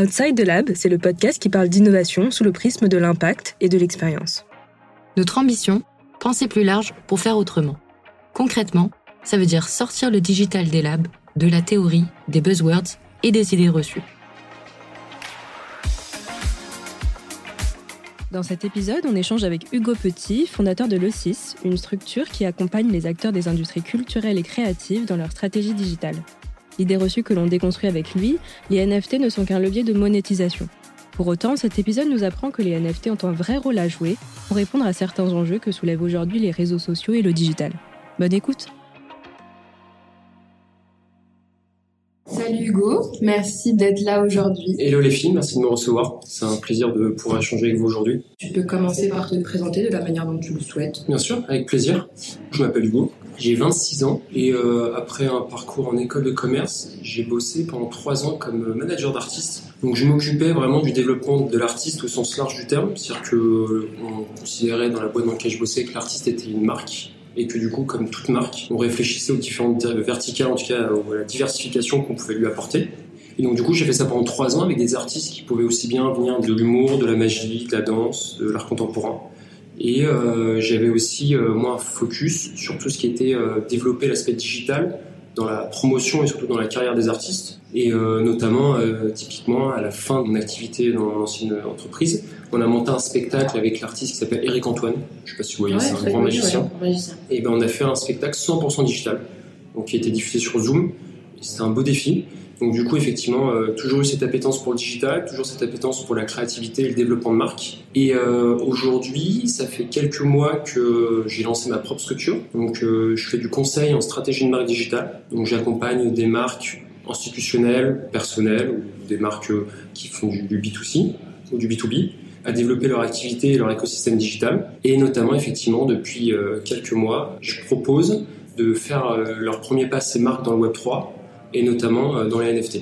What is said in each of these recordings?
Outside the Lab, c'est le podcast qui parle d'innovation sous le prisme de l'impact et de l'expérience. Notre ambition, penser plus large pour faire autrement. Concrètement, ça veut dire sortir le digital des labs, de la théorie, des buzzwords et des idées reçues. Dans cet épisode, on échange avec Hugo Petit, fondateur de l'E6, une structure qui accompagne les acteurs des industries culturelles et créatives dans leur stratégie digitale. L'idée reçue que l'on déconstruit avec lui, les NFT ne sont qu'un levier de monétisation. Pour autant, cet épisode nous apprend que les NFT ont un vrai rôle à jouer pour répondre à certains enjeux que soulèvent aujourd'hui les réseaux sociaux et le digital. Bonne écoute Salut Hugo, merci d'être là aujourd'hui. Hello les filles, merci de me recevoir. C'est un plaisir de pouvoir échanger avec vous aujourd'hui. Tu peux commencer par te présenter de la manière dont tu le souhaites. Bien sûr, avec plaisir. Je m'appelle Hugo, j'ai 26 ans et euh, après un parcours en école de commerce, j'ai bossé pendant 3 ans comme manager d'artiste. Donc je m'occupais vraiment du développement de l'artiste au sens large du terme, c'est-à-dire que euh, on considérait dans la boîte dans laquelle je bossais que l'artiste était une marque et que du coup, comme toute marque, on réfléchissait aux différentes verticales, en tout cas à la diversification qu'on pouvait lui apporter. Et donc du coup, j'ai fait ça pendant trois ans avec des artistes qui pouvaient aussi bien venir de l'humour, de la magie, de la danse, de l'art contemporain. Et euh, j'avais aussi euh, moi un focus sur tout ce qui était euh, développer l'aspect digital dans la promotion et surtout dans la carrière des artistes. Et euh, notamment, euh, typiquement, à la fin de mon activité dans l'ancienne entreprise, on a monté un spectacle avec l'artiste qui s'appelle Eric Antoine. Je ne sais pas si vous voyez, c'est un grand magicien. Et ben, on a fait un spectacle 100% digital, donc qui a été diffusé sur Zoom. C'était un beau défi. Donc du coup, effectivement, euh, toujours eu cette appétence pour le digital, toujours cette appétence pour la créativité et le développement de marque. Et euh, aujourd'hui, ça fait quelques mois que j'ai lancé ma propre structure. Donc euh, je fais du conseil en stratégie de marque digitale. Donc j'accompagne des marques institutionnelles, personnelles, ou des marques qui font du, du B2C ou du B2B à développer leur activité et leur écosystème digital. Et notamment, effectivement, depuis quelques mois, je propose de faire leur premier pas ces marques dans le Web 3 et notamment euh, dans les NFT.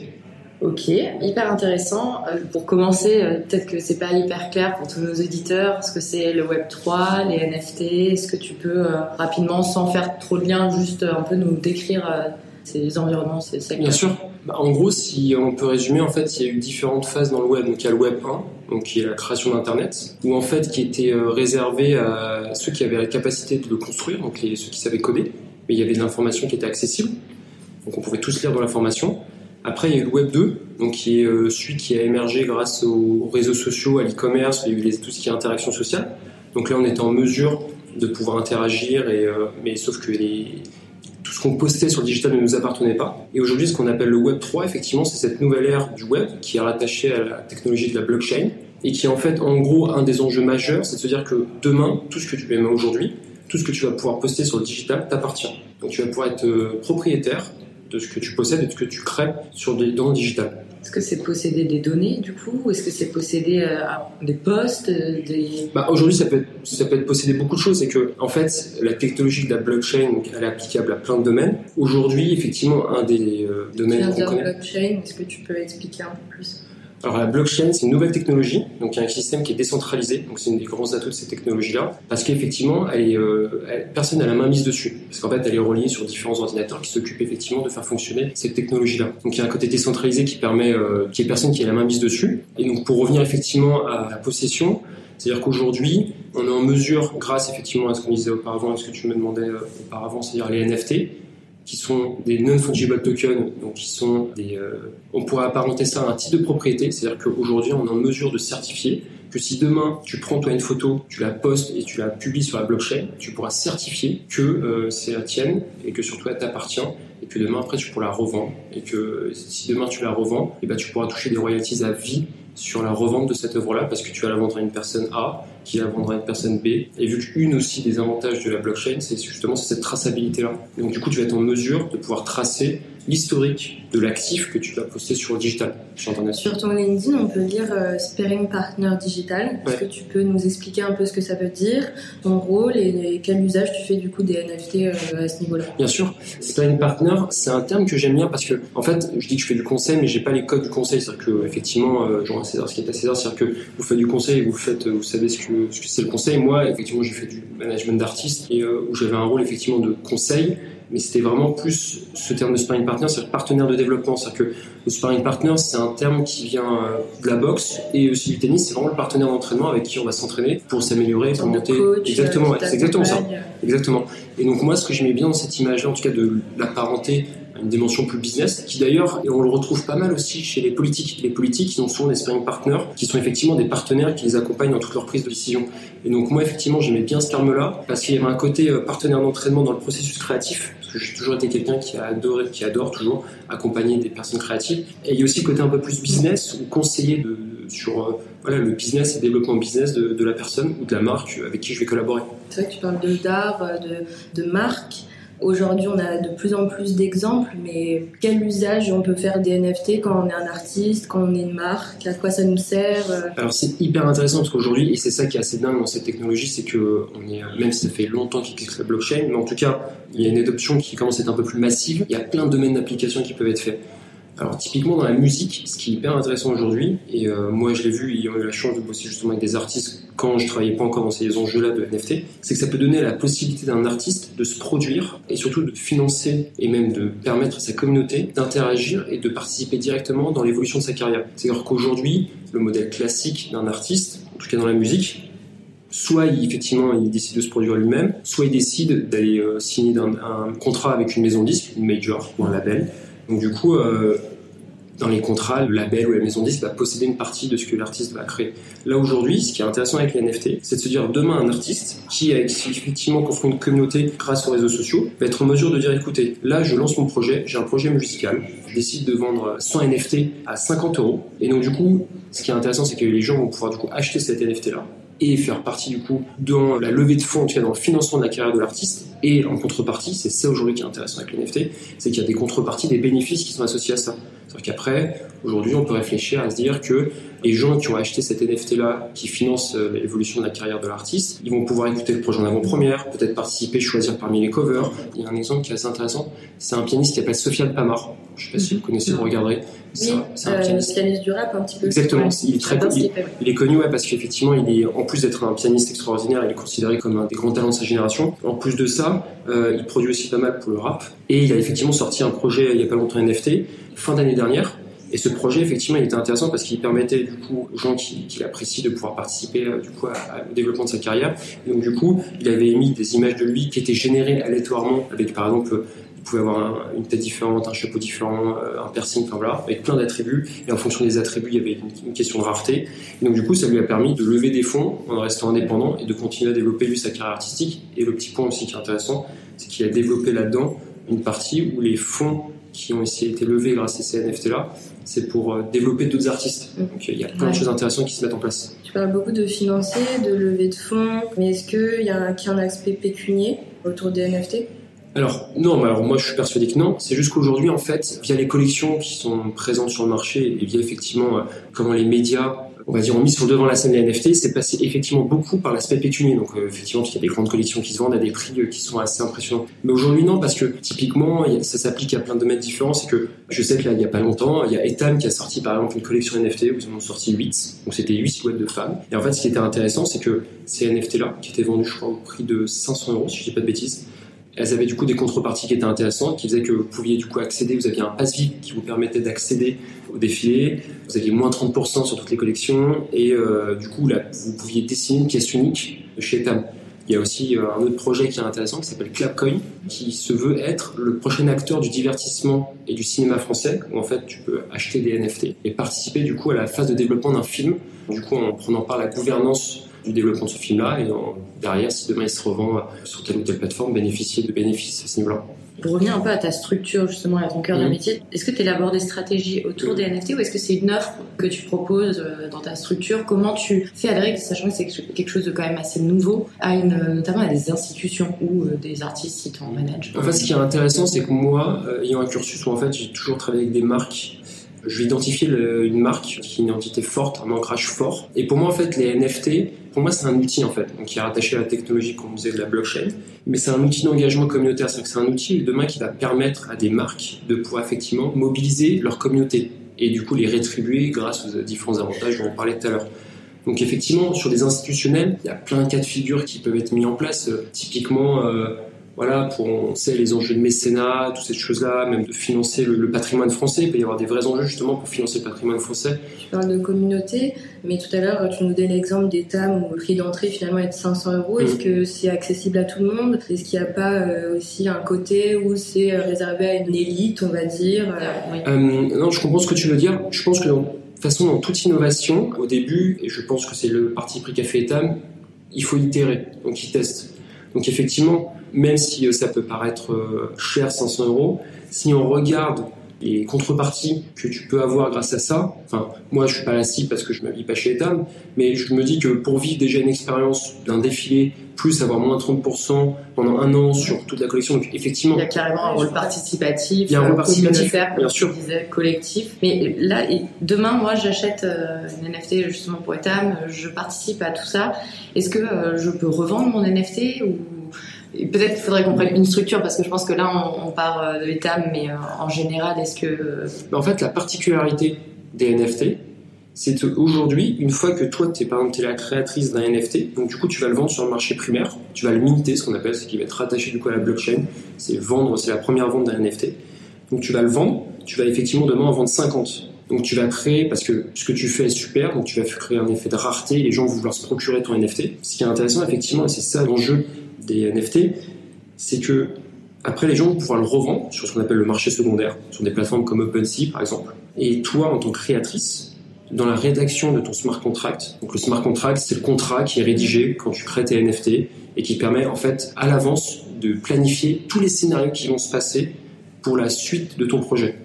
Ok, hyper intéressant. Euh, pour commencer, euh, peut-être que c'est pas hyper clair pour tous nos éditeurs ce que c'est le Web 3, les NFT. Est-ce que tu peux rapidement, sans faire trop de lien, juste un peu nous décrire ces environnements, ces secteurs? Bien sûr. Bah, en gros, si on peut résumer, en fait, il y a eu différentes phases dans le web. Donc il y a le Web 1, donc qui est la création d'Internet, où en fait qui était réservé à ceux qui avaient la capacité de le construire, donc les, ceux qui savaient coder, mais il y avait de l'information qui était accessible. Donc on pouvait tous lire dans la formation. Après, il y a eu le Web 2, donc qui est euh, celui qui a émergé grâce aux, réseaux sociaux, à l'e-commerce, il y a eu tout ce qui est interaction sociale. Donc là, on était en mesure de pouvoir interagir, euh, mais sauf que tout ce qu'on postait sur le digital ne nous appartenait pas. Et aujourd'hui, ce qu'on appelle le Web 3, effectivement, c'est cette nouvelle ère du web qui est rattachée à la technologie de la blockchain et qui est en fait, en gros, un des enjeux majeurs, c'est de se dire que demain, tout ce que tu fais aujourd'hui, tout ce que tu vas pouvoir poster sur le digital t'appartient. Donc tu vas pouvoir être euh, propriétaire de ce que tu possèdes et de ce que tu crées sur des, dans le digital. Est-ce que c'est posséder des données du coup ou est-ce que c'est posséder euh, des postes euh, des... Bah, Aujourd'hui, ça peut, être, ça peut être posséder beaucoup de choses. C'est que, en fait, la technologie de la blockchain, elle est applicable à plein de domaines. Aujourd'hui, effectivement, un des euh, domaines qu'on connaît. blockchain, est-ce que tu peux expliquer un peu plus? Alors la blockchain, c'est une nouvelle technologie, donc il y a un système qui est décentralisé, donc c'est une des grands atouts de ces technologies-là, parce qu'effectivement, euh, personne n'a la main mise dessus, parce qu'en fait, elle est reliée sur différents ordinateurs qui s'occupent effectivement de faire fonctionner cette technologie-là. Donc il y a un côté décentralisé qui permet euh, qu'il n'y ait personne qui ait la main mise dessus. Et donc pour revenir effectivement à la possession, c'est-à-dire qu'aujourd'hui, on est en mesure, grâce effectivement à ce qu'on disait auparavant, à ce que tu me demandais euh, auparavant, c'est-à-dire les NFT, qui sont des non-fungible tokens, donc qui sont des, euh, on pourrait apparenter ça à un type de propriété, c'est-à-dire qu'aujourd'hui on est en mesure de certifier que si demain tu prends toi une photo, tu la postes et tu la publies sur la blockchain, tu pourras certifier que euh, c'est la tienne et que surtout elle t'appartient et que demain après tu pourras la revendre. Et que si demain tu la revends, et eh ben tu pourras toucher des royalties à vie sur la revente de cette œuvre-là parce que tu vas la vendre à une personne A qui la vendra à une personne B. Et vu qu'une aussi des avantages de la blockchain, c'est justement cette traçabilité-là. Donc du coup, tu vas être en mesure de pouvoir tracer l'historique de l'actif que tu vas poster sur le digital, sur Internet. Sur ton LinkedIn, on peut lire euh, Sparing Partner Digital. Est-ce que tu peux nous expliquer un peu ce que ça veut dire, ton rôle et, quel usage tu fais du coup des NFT euh, à ce niveau-là? Bien sûr. Sparing Partner, c'est un terme que j'aime bien parce que, en fait, je dis que je fais du conseil, mais j'ai pas les codes du conseil. C'est-à-dire que, effectivement, euh, genre à César, ce qui est à César, c'est-à-dire que vous faites du conseil, vous faites, vous savez ce que, ce que c'est le conseil. Moi, effectivement, j'ai fait du management d'artistes et où j'avais un rôle effectivement de conseil mais c'était vraiment plus ce terme de sparring partner, c'est partenaire de développement. C'est-à-dire que le sparring partner, c'est un terme qui vient euh, de la boxe et aussi du tennis. C'est vraiment le partenaire d'entraînement avec qui on va s'entraîner pour s'améliorer, pour monter. exactement, c'est exactement ça. Exactement. Et donc moi, ce que j'aimais bien dans cette image-là, en tout cas de la parenté une dimension plus business, qui d'ailleurs, et on le retrouve pas mal aussi chez les politiques. Les politiques, ils ont souvent des sparring partners, qui sont effectivement des partenaires qui les accompagnent dans toute leur prise de décision. Et donc moi, effectivement, j'aimais bien ce terme-là, parce qu'il y avait un côté euh, partenaire d'entraînement dans le processus créatif, parce que j'ai toujours été quelqu'un qui a adoré, qui adore toujours accompagner des personnes créatives. Et il y a aussi le côté un peu plus business, ou conseiller de, sur euh, voilà, le business et développement business de, la personne ou de la marque avec qui je vais collaborer. C'est vrai que tu parles d'art, euh, de, de marque. Aujourd'hui, on a de plus en plus d'exemples, mais quel usage on peut faire des NFT quand on est un artiste, quand on est une marque? À quoi ça nous sert euh? Alors c'est hyper intéressant parce qu'aujourd'hui, et c'est ça qui est assez dingue dans cette technologie, c'est que on est, même si ça fait longtemps qu'il existe la blockchain, mais en tout cas, il y a une adoption qui commence à être un peu plus massive. Il y a plein de domaines d'application qui peuvent être faits. Alors typiquement dans la musique, ce qui est hyper intéressant aujourd'hui, et euh, moi je l'ai vu ayant eu la chance de bosser justement avec des artistes quand je travaillais pas encore dans ces enjeux-là de NFT, c'est que ça peut donner la possibilité d'un artiste de se produire et surtout de financer et même de permettre à sa communauté d'interagir et de participer directement dans l'évolution de sa carrière. C'est-à-dire qu'aujourd'hui, le modèle classique d'un artiste, en tout cas dans la musique, soit effectivement il décide de se produire lui-même, soit il décide d'aller euh, signer un, un, contrat avec une maison disque, une major ou un label, donc du coup, euh, dans les contrats, le label ou la maison disque va posséder une partie de ce que l'artiste va créer. Là aujourd'hui, ce qui est intéressant avec les NFT, c'est de se dire demain un artiste qui a effectivement construit une communauté grâce aux réseaux sociaux va être en mesure de dire écoutez, là je lance mon projet, j'ai un projet musical, je décide de vendre 100 NFT à 50 euros. Et donc du coup, ce qui est intéressant, c'est que les gens vont pouvoir du coup acheter cet NFT là et faire partie du coup dans la levée de fonds, en tout cas dans le financement de la carrière de l'artiste. Et en contrepartie, c'est ça aujourd'hui qui est intéressant avec les NFT, c'est qu'il y a des contreparties, des bénéfices qui sont associés à ça. C'est-à-dire qu'après, aujourd'hui, on peut réfléchir à se dire que les gens qui ont acheté cet NFT-là, qui financent euh, l'évolution de la carrière de l'artiste, ils vont pouvoir écouter le projet en avant-première, peut-être participer, choisir parmi les covers. Il y a un exemple qui est assez intéressant, c'est un pianiste qui s'appelle Sofiane Pamar. Je ne sais pas si vous connaissez, vous regarderez. C'est un, un, pianiste. pianiste. du rap un petit peu. Exactement, il est très il, il, est connu ouais, parce qu'effectivement, il est en plus d'être un pianiste extraordinaire, il est considéré comme un des grands talents de sa génération. En plus de ça, euh, il produit aussi pas mal pour le rap et il a effectivement sorti un projet il y a pas longtemps NFT fin d'année dernière. Et ce projet, effectivement, il était intéressant parce qu'il permettait du coup aux gens qui, qui l'apprécient de pouvoir participer euh, du coup au développement de sa carrière. Et donc du coup, il avait émis des images de lui qui étaient générées aléatoirement avec par exemple il pouvait avoir un, une tête différente, un chapeau différent, euh, un piercing, enfin voilà, avec plein d'attributs. Et en fonction des attributs, il y avait une, une, question de rareté. Et donc du coup, ça lui a permis de lever des fonds en restant indépendant et de continuer à développer lui sa carrière artistique. Et le petit point aussi qui est intéressant, c'est qu'il a développé là-dedans une partie où les fonds qui ont ici été levés grâce à ces NFT-là, c'est pour euh, développer d'autres artistes. Mm. Donc il y a plein ouais. de choses intéressantes qui se mettent en place. Tu parles beaucoup de financiers, de levée de fonds, mais est-ce qu'il y a un, y a un aspect pécunier autour des NFT alors non, alors moi je suis persuadé que non. C'est juste qu'aujourd'hui en fait, via les collections qui sont présentes sur le marché et via effectivement euh, comment les médias on va dire, ont mis sur le devant la scène des NFT, c'est passé effectivement beaucoup par l'aspect pécunier. Donc, euh, effectivement, il y a des grandes collections qui se vendent à des prix euh, qui sont assez impressionnants. Mais aujourd'hui, non, parce que typiquement, ça s'applique à plein de domaines différents. C'est que je sais que là, il y a pas longtemps, il y a Etam qui a sorti par exemple une collection NFT où ils en ont sorti 8. Donc, c'était 8 silhouettes de femmes. Et en fait, ce qui était intéressant, c'est que ces NFT-là, qui étaient vendus, je crois, au prix de 500 euros, si je dis pas de bêtises, elles avaient du coup des contreparties qui étaient intéressantes, qui faisaient que vous pouviez du coup accéder, vous aviez un pass VIP qui vous permettait d'accéder au défilé, vous aviez moins 30% sur toutes les collections, et euh, du coup là, vous pouviez dessiner une pièce unique chez Tam. Il y a aussi euh, un autre projet qui est intéressant qui s'appelle Clapcoin, qui se veut être le prochain acteur du divertissement et du cinéma français, où en fait tu peux acheter des NFT et participer du coup à la phase de développement d'un film, du coup en prenant part la gouvernance du développement de ce film-là et en, derrière, si demain il se revend sur telle ou telle plateforme, bénéficier de bénéfices à ce niveau-là. Pour revenir un peu à ta structure, justement, à ton cœur mmh. de métier, est-ce que tu élabores des stratégies autour mmh. des NFT ou est-ce que c'est une offre que tu proposes dans ta structure? Comment tu fais adhérer, sachant que c'est quelque chose de quand même assez nouveau, à une, notamment à des institutions ou des artistes si tu en manages En fait, ce qui est intéressant, c'est que moi, ayant un cursus où en fait j'ai toujours travaillé avec des marques je vais identifier le, une marque qui est une identité forte, un ancrage fort. Et pour moi, en fait, les NFT, pour moi, c'est un outil, en fait, qui est rattaché à la technologie, qu'on disait, de la blockchain. Mais c'est un outil d'engagement communautaire. C'est-à-dire que c'est un outil, demain, qui va permettre à des marques de pouvoir, effectivement, mobiliser leur communauté et, du coup, les rétribuer grâce aux différents avantages dont on parlait tout à l'heure. Donc, effectivement, sur des institutionnels, il y a plein de cas de figure qui peuvent être mis en place. Euh, typiquement, euh, voilà, pour on sait les enjeux de mécénat, toutes ces choses-là, même de financer le, patrimoine français. Il peut y avoir des vrais enjeux justement pour financer le patrimoine français. Tu parles de communauté, mais tout à l'heure tu nous donnais l'exemple des TAM où le prix d'entrée finalement est de 500 euros. Est-ce mm. que c'est accessible à tout le monde? Est-ce qu'il n'y a pas euh, aussi un côté où c'est euh, réservé à une élite, on va dire? Euh, Non, je comprends ce que tu veux dire. Je pense que de toute façon, dans toute innovation, au début, et je pense que c'est le parti pris qu'a fait TAM, il faut itérer, donc il teste. Donc effectivement, même si euh, ça peut paraître euh, cher, 500 euros, si on regarde les contreparties que tu peux avoir grâce à ça, enfin, moi je suis pas la cible parce que je m'habille pas chez Etam, mais je me dis que pour vivre déjà une expérience d'un défilé, plus avoir moins 30% pendant un an sur toute la collection, donc effectivement. Il y a carrément un rôle participatif, il y a un rôle participatif, bien sûr. Disais, collectif. Mais là, demain, moi j'achète euh, une NFT justement pour Etam, je participe à tout ça. Est-ce que je peux revendre mon NFT ou Peut-être qu'il faudrait qu'on prenne une structure parce que je pense que là on, part euh, de l'état, mais euh, en général, est-ce que. En fait, la particularité des NFT, c'est qu'aujourd'hui, une fois que toi, es, par exemple, es la créatrice d'un NFT, donc du coup, tu vas le vendre sur le marché primaire, tu vas le minter, ce qu'on appelle, ce qui va être rattaché du coup à la blockchain. C'est vendre, c'est la première vente d'un NFT. Donc tu vas le vendre, tu vas effectivement demain en vendre 50. Donc tu vas créer, parce que ce que tu fais est super, donc tu vas créer un effet de rareté, les gens vont vouloir se procurer ton NFT. Ce qui est intéressant, effectivement, et c'est ça l'enjeu des NFT, c'est que après les gens vont pouvoir le revendre sur ce qu'on appelle le marché secondaire, sur des plateformes comme OpenSea par exemple. Et toi, en tant que créatrice, dans la rédaction de ton smart contract, donc le smart contract, c'est le contrat qui est rédigé quand tu crées tes NFT et qui permet en fait à l'avance de planifier tous les scénarios qui vont se passer pour la suite de ton projet.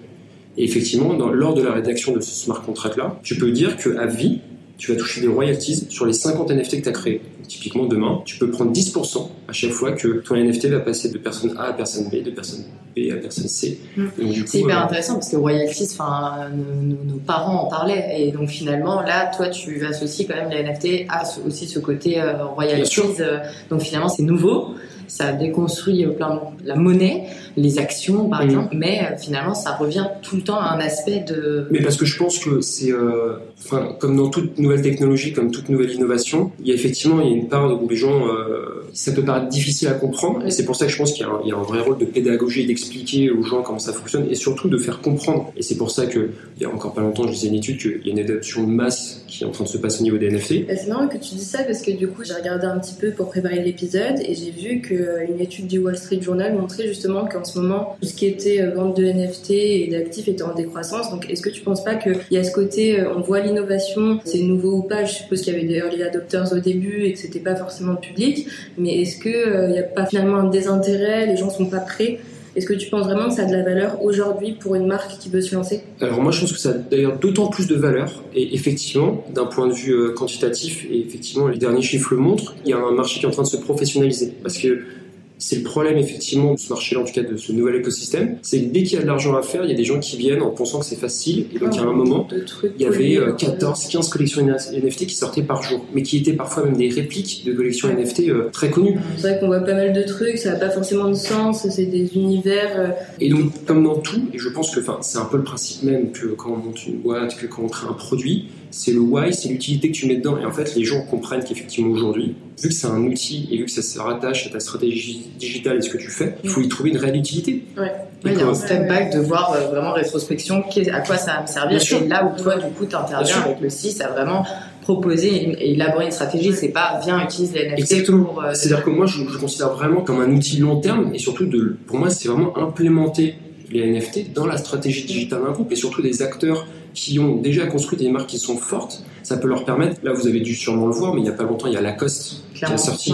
Et effectivement, lors de la rédaction de ce smart contract-là, tu peux dire qu'à vie, tu vas toucher des royalties sur les 50 NFT que tu as créés. Typiquement, demain, tu peux prendre 10% à chaque fois que ton NFT va passer de personne A à personne B, de personne B à personne C. C'est hyper euh, intéressant parce que royalties, enfin, nos, parents en parlaient. Et donc finalement, là, toi, tu associes quand même les NFT à aussi ce côté euh, royalties. Euh, donc finalement, c'est nouveau ça déconstruit plein de, la monnaie, les actions par mm. exemple, mais euh, finalement ça revient tout le temps à un aspect de. Mais parce que je pense que c'est, euh, enfin, comme dans toute nouvelle technologie, comme toute nouvelle innovation, il y a effectivement il y a une part où les gens, euh, ça peut paraître difficile à comprendre, et c'est pour ça que je pense qu'il y, a un vrai rôle de pédagogie, d'expliquer aux gens comment ça fonctionne, et surtout de faire comprendre. Et c'est pour ça que il y a encore pas longtemps, je disais une étude qu'il y a une adoption de masse qui est en train de se passer au niveau des NFT. C'est marrant que tu dis ça parce que du coup j'ai regardé un petit peu pour préparer l'épisode et j'ai vu que euh, étude du Wall Street Journal montrait justement qu'en ce moment, tout ce qui était euh, vente de NFT et d'actifs était en décroissance. Donc, est-ce que tu penses pas qu'il y a ce côté, euh, on voit l'innovation, c'est nouveau ou pas? Je suppose qu'il y avait des early adopters au début et que c'était pas forcément public. Mais est-ce qu'il n'y a pas finalement un désintérêt? Les gens sont pas prêts. Est-ce que tu penses vraiment que ça a de la valeur aujourd'hui pour une marque qui veut se lancer? Alors moi je pense que ça a d'ailleurs d'autant plus de valeur et effectivement d'un point de vue quantitatif et effectivement les derniers chiffres le montrent, il y a un marché qui est en train de se professionnaliser. Parce que c'est le problème effectivement de ce marché-là, en tout cas de ce nouvel écosystème, c'est que dès qu'il y a de l'argent à faire, il y a des gens qui viennent en pensant que c'est facile, et donc il y a un moment, il y avait 14, 15 euh, collections NFT qui sortaient par jour, mais qui étaient parfois même des répliques de collections NFT euh, très connues. C'est vrai qu'on voit pas mal de trucs, ça n'a pas forcément de sens, c'est des univers. Euh, et donc, comme dans tout, et je pense que c'est un peu le principe même que quand on monte une boîte, que quand on crée un produit, c'est le why, c'est l'utilité que tu mets dedans. Et en fait, les gens comprennent qu'effectivement aujourd'hui, vu que c'est un outil et vu que ça se rattache à ta stratégie digitale et ce que tu fais, il faut y trouver une réelle utilité. Ouais. il y a un step back de voir euh, vraiment rétrospection, à quoi ça va me servir. C'est là où toi, du coup, tu interviens avec le 6 à vraiment proposer et élaborer une stratégie. C'est pas viens utiliser les NFT. Exactement. Euh, C'est-à-dire que moi, je, je, considère vraiment comme un outil long terme et surtout, de, pour moi, c'est vraiment implémenter les NFT dans la stratégie digitale d'un groupe et surtout des acteurs qui ont déjà construit des marques qui sont fortes, ça peut leur permettre, là vous avez dû sûrement le voir, mais il n'y a pas longtemps, il y a Lacoste qui a sorti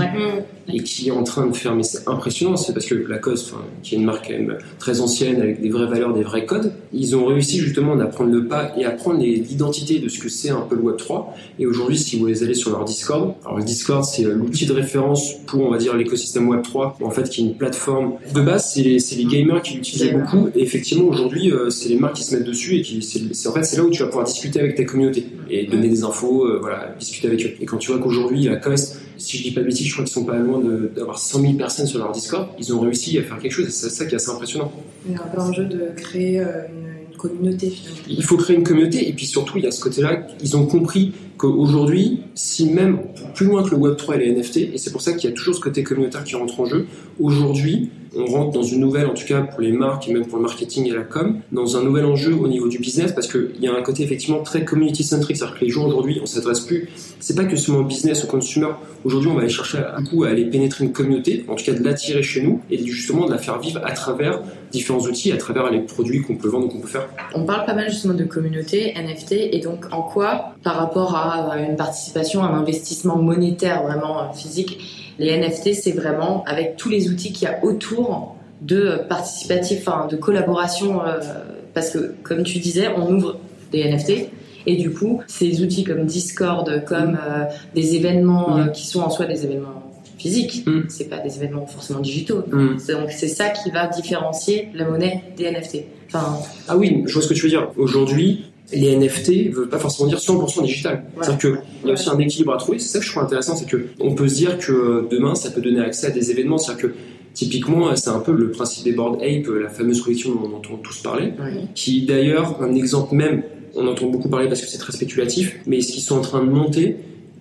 et qui est en train de faire, mais c'est impressionnant, c'est parce que Lacoste, qui est une marque quand même très ancienne avec des vraies valeurs, des vrais codes, ils ont réussi justement à prendre le pas et à prendre l'identité de ce que c'est un peu le Web3. Et aujourd'hui, si vous allez sur leur Discord, alors le Discord c'est euh, l'outil de référence pour, on va dire, l'écosystème Web3, en fait, qui est une plateforme de base, c'est les, les, gamers qui l'utilisaient beaucoup. Et effectivement, aujourd'hui, euh, c'est les marques qui se mettent dessus et qui, c'est en fait, c'est là où tu vas pouvoir discuter avec ta communauté et donner des infos, euh, voilà, discuter avec eux. Et quand tu vois qu'aujourd'hui, Lacoste, si je dis pas de bêtises, je crois qu'ils sont pas loin d'avoir 100 000 personnes sur leur Discord. Ils ont réussi à faire quelque chose et c'est ça qui est assez impressionnant. Il y a un peu un jeu de créer euh, une, communauté. Il faut créer une communauté et puis surtout il y a ce côté-là, ils ont compris qu'aujourd'hui, si même plus loin que le Web3 et les NFT, et c'est pour ça qu'il y a toujours ce côté communautaire qui rentre en jeu, aujourd'hui, on rentre dans une nouvelle, en tout cas pour les marques et même pour le marketing et la com, dans un nouvel enjeu au niveau du business parce qu'il y a un côté effectivement très community centric, c'est-à-dire que les gens aujourd'hui, on s'adresse plus, c'est pas que seulement au business, au consumer. Aujourd'hui, on va aller chercher à coup à aller pénétrer une communauté, en tout cas de l'attirer chez nous et justement de la faire vivre à travers différents outils, à travers les produits qu'on peut vendre ou qu'on peut faire. On parle pas mal justement de communauté, NFT, et donc en quoi, par rapport à une participation, un investissement monétaire vraiment physique, les NFT, c'est vraiment avec tous les outils qu'il y a autour de participatif, enfin, de collaboration, euh, parce que comme tu disais, on ouvre des NFT. Et du coup, ces outils comme Discord, comme euh, des événements euh, qui sont en soi des événements physiques, mm. c'est pas des événements forcément digitaux. Mm. Donc c'est ça qui va différencier la monnaie des NFT. Enfin, ah oui, je vois ce que tu veux dire. Aujourd'hui, les NFT ne veulent pas forcément dire 100% digital. C'est-à-dire qu'il y a aussi un équilibre à trouver. C'est ça que je trouve intéressant, c'est qu'on peut se dire que demain, ça peut donner accès à des événements. C'est-à-dire que typiquement, c'est un peu le principe des board ape, la fameuse collection dont on entend tous parler, qui d'ailleurs, un exemple même, on entend beaucoup parler parce que c'est très spéculatif, mais ce qu'ils sont en train de monter,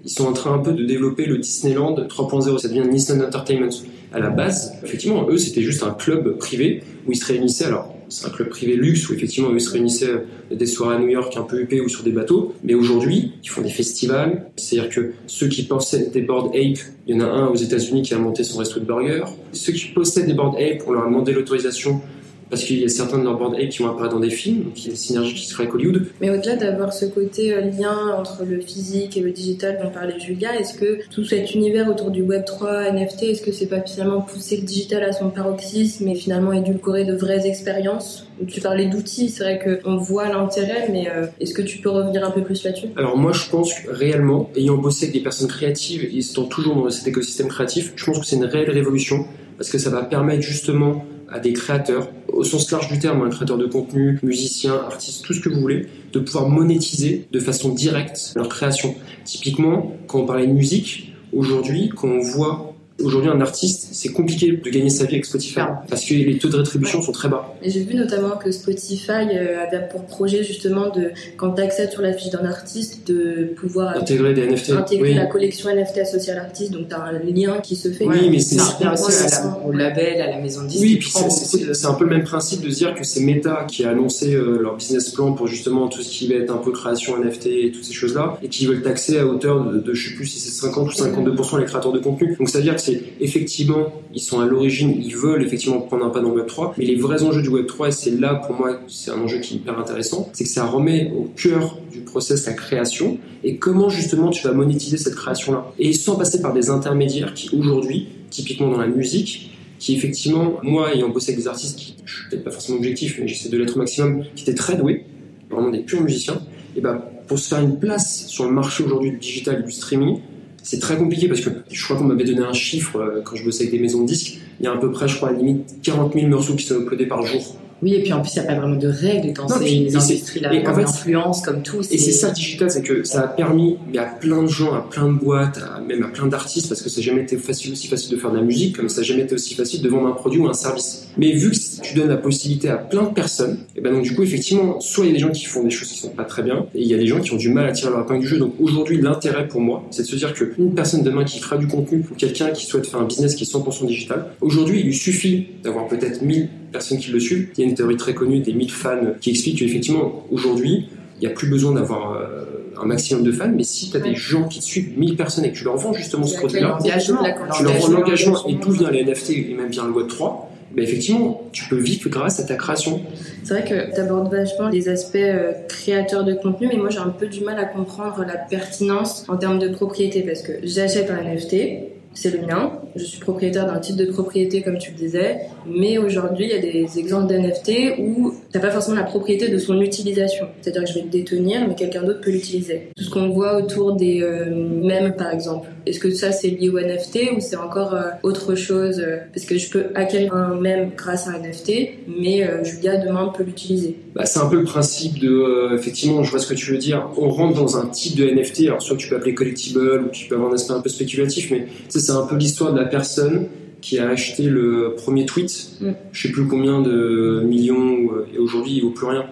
ils sont en train un peu de développer le Disneyland 3.0, ça devient Nissan Entertainment. À la base, effectivement, eux, c'était juste un club privé où ils se réunissaient. Alors, c'est un club privé luxe où effectivement ils se réunissaient des soirées à New York un peu huppées ou sur des bateaux. Mais aujourd'hui, ils font des festivals. C'est-à-dire que ceux qui possèdent des board ape, il y en a un aux États-Unis qui a monté son resto de burger. Ceux qui possèdent des board ape, on leur a demandé l'autorisation parce qu'il y a certains de leurs board apes qui vont apparaître dans des films, donc il y a des synergies qui se créent avec Hollywood. Mais au-delà d'avoir ce côté euh, lien entre le physique et le digital dont parlait Julia, est-ce que tout cet univers autour du Web 3, NFT, est-ce que c'est pas finalement pousser le digital à son paroxysme et finalement édulcorer de vraies expériences? Tu parlais d'outils, c'est vrai qu'on voit l'intérêt, mais euh, est-ce que tu peux revenir un peu plus là-dessus? Alors moi je pense que réellement, ayant bossé avec des personnes créatives et étant toujours dans cet écosystème créatif, je pense que c'est une réelle révolution parce que ça va permettre justement à des créateurs, au sens large du terme, un créateur de contenu, musicien, artiste, tout ce que vous voulez, de pouvoir monétiser de façon directe leur création. Typiquement, quand on parlait de musique, aujourd'hui, quand on voit Aujourd'hui, un artiste, c'est compliqué de gagner sa vie avec Spotify parce que les taux de rétribution sont très bas. Et j'ai vu notamment que Spotify euh, avait pour projet justement de, quand tu accèdes sur la fiche d'un artiste, de pouvoir intégrer des NFT. Intégrer la collection NFT associée à l'artiste, donc tu as un lien qui se fait. Oui, mais c'est au label, à la maison de disque. Oui, puis c'est un peu le même principe de se dire que c'est Meta qui a annoncé euh, leur business plan pour justement tout ce qui va être un peu création NFT et toutes ces choses-là, et qui veulent taxer à hauteur de, de je sais plus si c'est 50 ou 52% les créateurs de contenu. Donc ça veut dire que effectivement, ils sont à l'origine, ils veulent effectivement prendre un pas dans le Web 3, mais les vrais enjeux du Web 3, et c'est là pour moi, c'est un enjeu qui est hyper intéressant, c'est que ça remet au cœur du process la création et comment justement tu vas monétiser cette création-là. Et sans passer par des intermédiaires qui aujourd'hui, typiquement dans la musique, qui effectivement, moi ayant bossé avec des artistes qui, je suis peut-être pas forcément objectif, mais j'essaie de l'être au maximum, qui étaient très doués, vraiment des purs musiciens, et ben pour se faire une place sur le marché aujourd'hui du digital et du streaming, c'est très compliqué parce que je crois qu'on m'avait donné un chiffre euh, quand je bossais avec des maisons de disques. Il y a à peu près, je crois, à la limite 40 000 morceaux qui sont uploadés par jour. Oui, et puis en plus, il n'y a pas vraiment de règles dans ces industries-là, comme l'influence, comme tout. Et c'est ça digital, c'est que ça a permis à plein de gens, à plein de boîtes, même à plein d'artistes, parce que ça n'a jamais été facile, aussi facile de faire de la musique, comme ça n'a jamais été aussi facile de vendre un produit ou un service. Mais vu que tu donnes la possibilité à plein de personnes, et ben donc du coup, effectivement, soit il y a des gens qui font des choses qui sont pas très bien, et il y a des gens qui ont du mal à tirer leur épingle du jeu. Donc aujourd'hui, l'intérêt pour moi, c'est de se dire qu'une personne demain qui fera du contenu pour quelqu'un qui souhaite faire un business qui est 100% digital, aujourd'hui, il lui suffit d'avoir peut-être 1000 personnes qui le suivent. Il y a une théorie très connue des 1000 fans qui explique qu'effectivement, aujourd'hui, il n'y a plus besoin d'avoir euh, un maximum de fans, mais si tu as des gens qui te suivent, 1000 personnes, et que tu leur vends justement ce produit-là, tu leur vends l'engagement et d'où vient les NFT et même bien le Web 3, ben effectivement, tu peux vivre grâce à ta création. C'est vrai que tu abordes vachement les aspects euh, créateurs de contenu, mais moi j'ai un peu du mal à comprendre la pertinence en termes de propriété parce que j'achète un NFT, c'est le mien. Je suis propriétaire d'un type de propriété, comme tu le disais. Mais aujourd'hui, il y a des exemples d'NFT où tu n'as pas forcément la propriété de son utilisation. C'est-à-dire que je vais le détenir, mais quelqu'un d'autre peut l'utiliser. Tout ce qu'on voit autour des euh, mèmes, par exemple. Est-ce que ça, c'est lié au NFT ou c'est encore euh, autre chose? Parce que je peux acquérir un mème grâce à un NFT, mais euh, Julia, demain, peut l'utiliser. Bah, c'est un peu le principe de... effectivement, je vois ce que tu veux dire. On rentre dans un type de NFT. Alors, soit tu peux appeler collectible, ou tu peux avoir un aspect un peu spéculatif, mais c'est un peu l'histoire de la personne qui a acheté le premier tweet, mm. je sais plus combien de millions, euh, et aujourd'hui il vaut plus rien.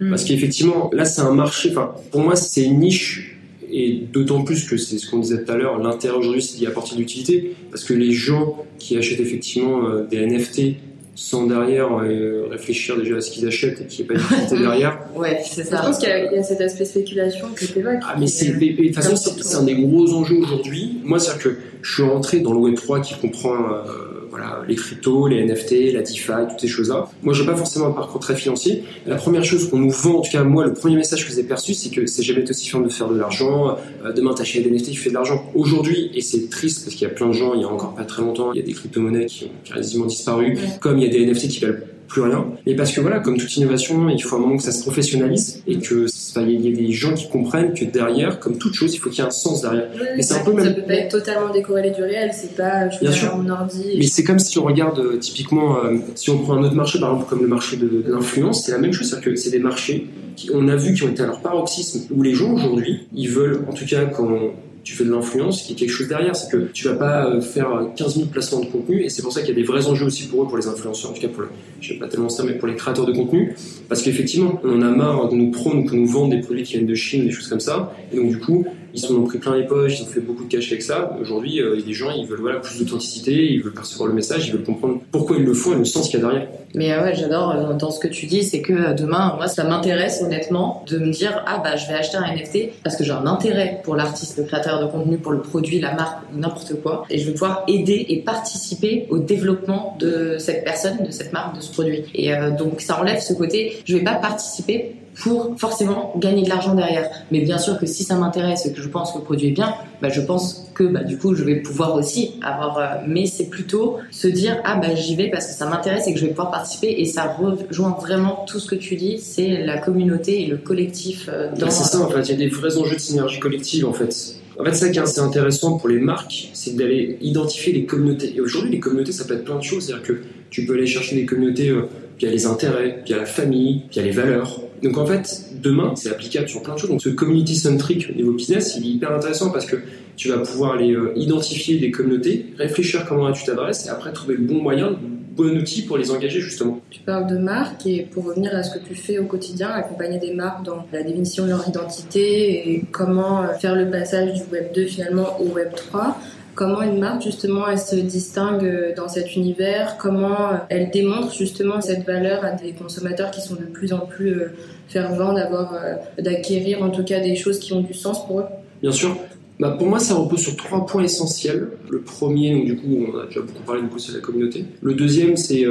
Mm. Parce qu'effectivement, là, c'est un marché, enfin, pour moi, c'est une niche et d'autant plus que c'est ce qu'on disait tout à l'heure, l'intérêt aujourd'hui c'est d'y apporter de l'utilité, parce que les gens qui achètent effectivement euh, des NFT sans derrière euh, réfléchir déjà à ce qu'ils achètent et qu'il n'y ait pas d'utilité derrière. ouais, c'est ça. Je pense qu'il y, a cet aspect spéculation que tu évoques. Ah, mais c'est, de toute façon, c'est, un des gros enjeux aujourd'hui. Moi, c'est-à-dire que je suis rentré dans le Web3 qui comprend euh, voilà, les cryptos, les NFT, la DeFi, toutes ces choses-là. Moi, j'ai pas forcément un parcours très financier. La première chose qu'on nous vend, en tout cas moi, le premier message que j'ai perçu, c'est que c'est jamais aussi simple de faire de l'argent. Euh, demain, t'achètes des NFT, tu fais de l'argent. Aujourd'hui, et c'est triste parce qu'il y a plein de gens, il y a encore pas très longtemps, il y a des crypto-monnaies qui ont quasiment disparu, comme il y a des NFT qui valent plus rien. Et parce que voilà, comme toute innovation, il faut un moment que ça se professionnalise et que il y, a des gens qui comprennent que derrière, comme toute chose, il faut qu'il y ait un sens derrière. et c'est un peu ça peut pas être totalement décorrélé du réel. C'est pas je Bien sûr. mon ordi. Mais c'est comme si on regarde euh, typiquement, euh, si on prend un autre marché, par exemple comme le marché de, l'influence, c'est la même chose, c'est-à-dire que c'est des marchés qui, on a vu qui ont été à leur paroxysme, où les gens aujourd'hui, ils veulent, en tout cas quand tu fais de l'influence, qui est quelque chose derrière. C'est que tu vas pas euh, faire 15 000 placements de contenu, et c'est pour ça qu'il y a des vrais enjeux aussi pour eux, pour les influenceurs, en tout cas pour, les créateurs de contenu, parce qu'effectivement, on en a marre de nous prôner, que nous vendent des produits qui viennent de Chine, des choses comme ça, et donc du coup, ils ont pris plein les poches, ils ont fait beaucoup de cash avec ça. Aujourd'hui, euh, des gens, ils veulent voilà, plus d'authenticité, ils veulent percevoir le message, ils veulent comprendre pourquoi ils le font et le sens qu'il y a derrière. Mais euh, ouais, j'adore euh, dans ce que tu dis, c'est que demain, moi, ça m'intéresse honnêtement de me dire ah bah je vais acheter un NFT parce que j'ai un intérêt pour l'artiste, le créateur de contenu, pour le produit, la marque, n'importe quoi, et je vais pouvoir aider et participer au développement de cette personne, de cette marque, de ce produit. Et donc ça enlève ce côté, je vais pas participer pour forcément gagner de l'argent derrière. Mais bien sûr que si ça m'intéresse et que je pense que le produit est bien, bah, je pense que bah, du coup je vais pouvoir aussi avoir. Euh, mais c'est plutôt se dire ah bah j'y vais parce que ça m'intéresse et que je vais pouvoir participer et ça rejoint vraiment tout ce que tu dis, c'est la communauté et le collectif. Euh, dans... c'est ça en fait, il y a des vrais enjeux de synergie collective en fait. En fait, ça qui est intéressant pour les marques, c'est d'aller identifier les communautés. Et aujourd'hui, les communautés, ça peut être plein de choses. C'est-à-dire que tu peux aller chercher des communautés euh, via les intérêts, via la famille, via les valeurs. Donc en fait, demain, c'est applicable sur plein de choses. Donc ce community centric au niveau business, il est hyper intéressant parce que tu vas pouvoir aller euh, identifier des communautés, réfléchir comment tu t'adresses et après trouver le bon moyen, le bon outil pour les engager justement. Tu parles de marque et pour revenir à ce que tu fais au quotidien, accompagner des marques dans la définition de leur identité et comment euh, faire le passage du Web 2 finalement au Web 3. Comment une marque justement elle se distingue euh, dans cet univers? Comment euh, elle démontre justement cette valeur à des consommateurs qui sont de plus en plus euh, fervents d'avoir, d'acquérir en tout cas des choses qui ont du sens pour eux? Bien sûr. Bah pour moi, ça repose sur trois points essentiels. Le premier, donc du coup, on a déjà beaucoup parlé du c'est la communauté. Le deuxième, c'est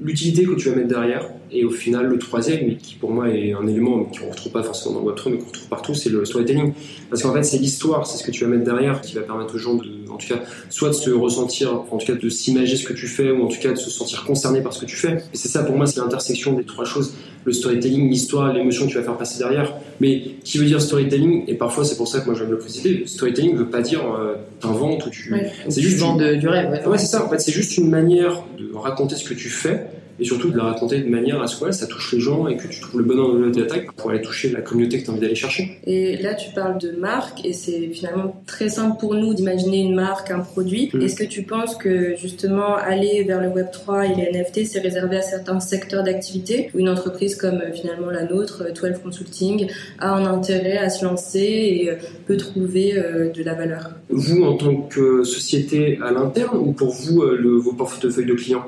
l'utilité que tu vas mettre derrière. Et au final, le troisième, mais qui pour moi est un élément qu'on ne retrouve pas forcément dans Web3, mais qu'on retrouve partout, c'est le storytelling. Parce qu'en fait, c'est l'histoire, c'est ce que tu vas mettre derrière qui va permettre aux gens de, en tout cas, soit de se ressentir, en tout cas de s'imager ce que tu fais, ou en tout cas de se sentir concerné par ce que tu fais. Et c'est ça pour moi, c'est l'intersection des trois choses le storytelling, l'histoire, l'émotion que tu vas faire passer derrière. Mais qui veut dire storytelling? Et parfois, c'est pour ça que moi je vais me le préciser. Storytelling ne veut pas dire euh, t'inventes ou tu. c'est juste une... du rêve. Ouais, c'est ça. En fait, c'est juste une manière de raconter ce que tu fais et surtout de la raconter de manière à ce que ça touche les gens et que tu trouves le bon angle d'attaque pour aller toucher la communauté que tu as envie d'aller chercher. Et là, tu parles de marque et c'est finalement très simple pour nous d'imaginer une marque, un produit. Mm. Est-ce que tu penses que justement aller vers le Web3 et les NFT, c'est réservé à certains secteurs d'activité ou une entreprise comme euh, finalement la nôtre, 12 euh, Consulting, a un intérêt à se lancer et euh, peut trouver de la valeur? Vous, en tant que société à l'interne ou pour vous, le, vos portefeuilles de clients?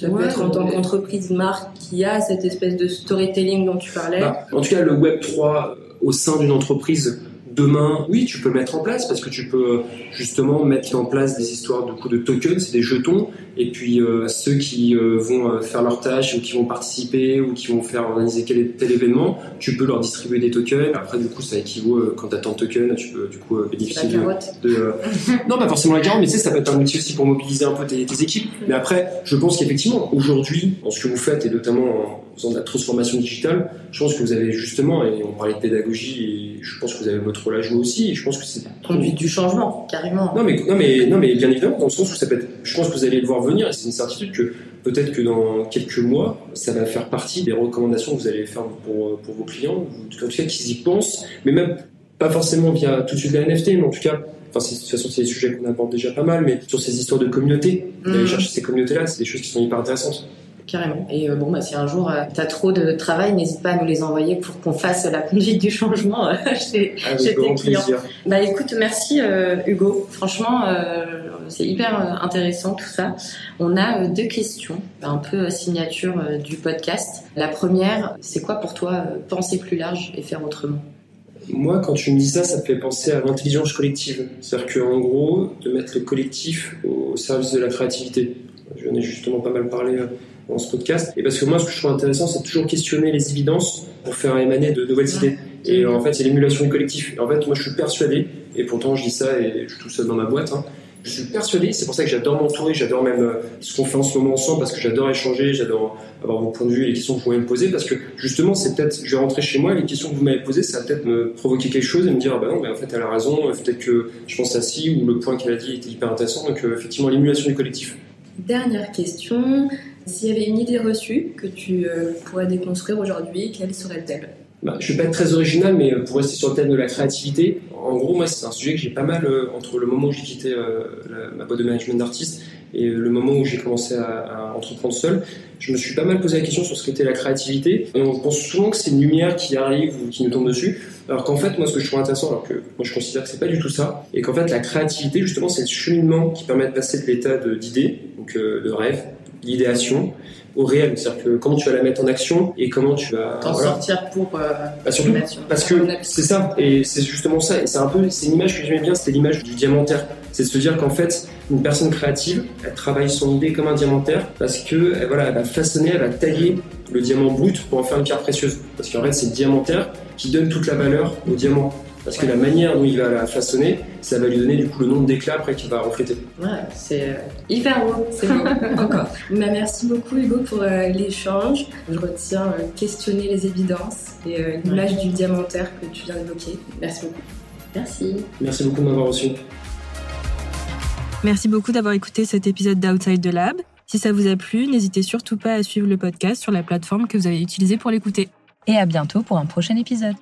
Ça peut être en tant qu'entreprise marque qui a cette espèce de storytelling dont tu parlais. Bah, en tout cas, le Web 3 au sein d'une entreprise Demain, oui, tu peux le mettre en place parce que tu peux justement mettre en place des histoires de, de tokens, c'est des jetons, et puis euh, ceux qui euh, vont euh, faire leur tâche ou qui vont participer ou qui vont faire organiser tel, tel événement, tu peux leur distribuer des tokens. Après, du coup, ça équivaut quand tu as tant de tokens, tu peux du coup bénéficier de, non, pas forcément la carotte, mais tu sais, ça peut être un outil aussi pour mobiliser un peu tes, tes équipes. Mais après, je pense qu'effectivement, aujourd'hui, dans ce que vous faites et notamment en faisant de la transformation digitale, je pense que vous avez justement, et on parlait de pédagogie, et je pense que vous avez votre rôle à jouer aussi, et je pense que c'est... Conduite du changement, carrément. Non mais, non, mais, non, mais bien évidemment, dans le sens où ça peut être... Je pense que vous allez le voir venir, et c'est une certitude que peut-être que dans quelques mois, ça va faire partie des recommandations que vous allez faire pour, pour vos clients, en tout cas qu'ils y pensent, mais même pas forcément via tout de suite la NFT, mais en tout cas Enfin, de toute façon, c'est des sujets qu'on aborde déjà pas mal, mais sur ces histoires de communauté, d'aller mmh. chercher ces communautés-là, c'est des choses qui sont hyper intéressantes. Carrément. Et euh, bon, bah, si un jour euh, tu as trop de travail, n'hésite pas à nous les envoyer pour qu'on fasse la conduite du changement euh, chez, Avec chez tes clients. plaisir. Bah écoute, merci Hugo. Franchement, c'est hyper intéressant tout ça. On a deux questions, un peu signature du podcast. La première, c'est quoi pour toi penser plus large et faire autrement? Moi, quand tu me dis ça, ça me fait penser à l'intelligence collective. C'est-à-dire qu'en gros, de mettre le collectif au service de la créativité. J'en ai justement pas mal parlé dans ce podcast. Et parce que moi, ce que je trouve intéressant, c'est toujours questionner les évidences pour faire émaner de nouvelles idées. Et euh, en fait, c'est l'émulation du collectif. En fait, moi, je suis persuadé, et pourtant je dis ça et je suis tout seul dans ma boîte, hein, je suis persuadé, c'est pour ça que j'adore m'entourer, j'adore même euh, ce qu'on fait en ce moment ensemble, parce que j'adore échanger, j'adore avoir vos points de vue et les questions que vous pouvez me poser, parce que justement, c'est peut-être, je vais rentrer chez moi, et les questions que vous m'avez posées, ça va peut-être me provoquer quelque chose et me dire, ah bah non, mais en fait, elle a raison, euh, peut-être que je pense à ci, ou le point qu'elle a dit était hyper intéressant, donc effectivement, l'émulation du collectif. Dernière question. S'il y avait une idée reçue que tu euh, pourrais déconstruire aujourd'hui, quelle serait-elle? Bah, je vais pas être très original, mais euh, pour rester sur le thème de la créativité, en gros, moi, c'est un sujet que j'ai pas mal euh, entre le moment où j'ai quitté ma boîte de management d'artiste et le moment où j'ai commencé à, entreprendre seul. Je me suis pas mal posé la question sur ce qu'était la créativité. On pense souvent que c'est une lumière qui arrive ou qui nous tombe dessus, alors qu'en fait, moi, ce que je trouve intéressant, alors que moi, je considère que c'est pas du tout ça, et qu'en fait, la créativité, justement, c'est le cheminement qui permet de passer de l'état d'idée, donc de rêve, d'idéation, au réel. C'est-à-dire que comment tu vas la mettre en action et comment tu vas T'en voilà. sortir pour euh, Bah, surtout parce que c'est ça, et c'est justement ça, et c'est un peu, c'est une image que j'aimais bien, c'était l'image du diamantaire. C'est de se dire qu'en fait, une personne créative, elle travaille son idée comme un diamantaire, parce que elle, voilà, elle va façonner, elle va tailler le diamant brut pour en faire une pierre précieuse. Parce qu'en fait, c'est le diamantaire qui donne toute la valeur au diamant. Parce que la manière dont il va la façonner, ça va lui donner du coup le nombre d'éclats après qu'il va refléter. Ouais, c'est euh, hyper beau. C'est beau, encore. Bah, merci beaucoup Hugo pour euh, l'échange. Je retiens euh, questionner les évidences et euh, l'image du diamantaire que tu viens d'évoquer. Merci beaucoup. Merci. Merci beaucoup de m'avoir reçu. Merci beaucoup d'avoir écouté cet épisode d'Outside the Lab. Si ça vous a plu, n'hésitez surtout pas à suivre le podcast sur la plateforme que vous avez utilisée pour l'écouter. Et à bientôt pour un prochain épisode.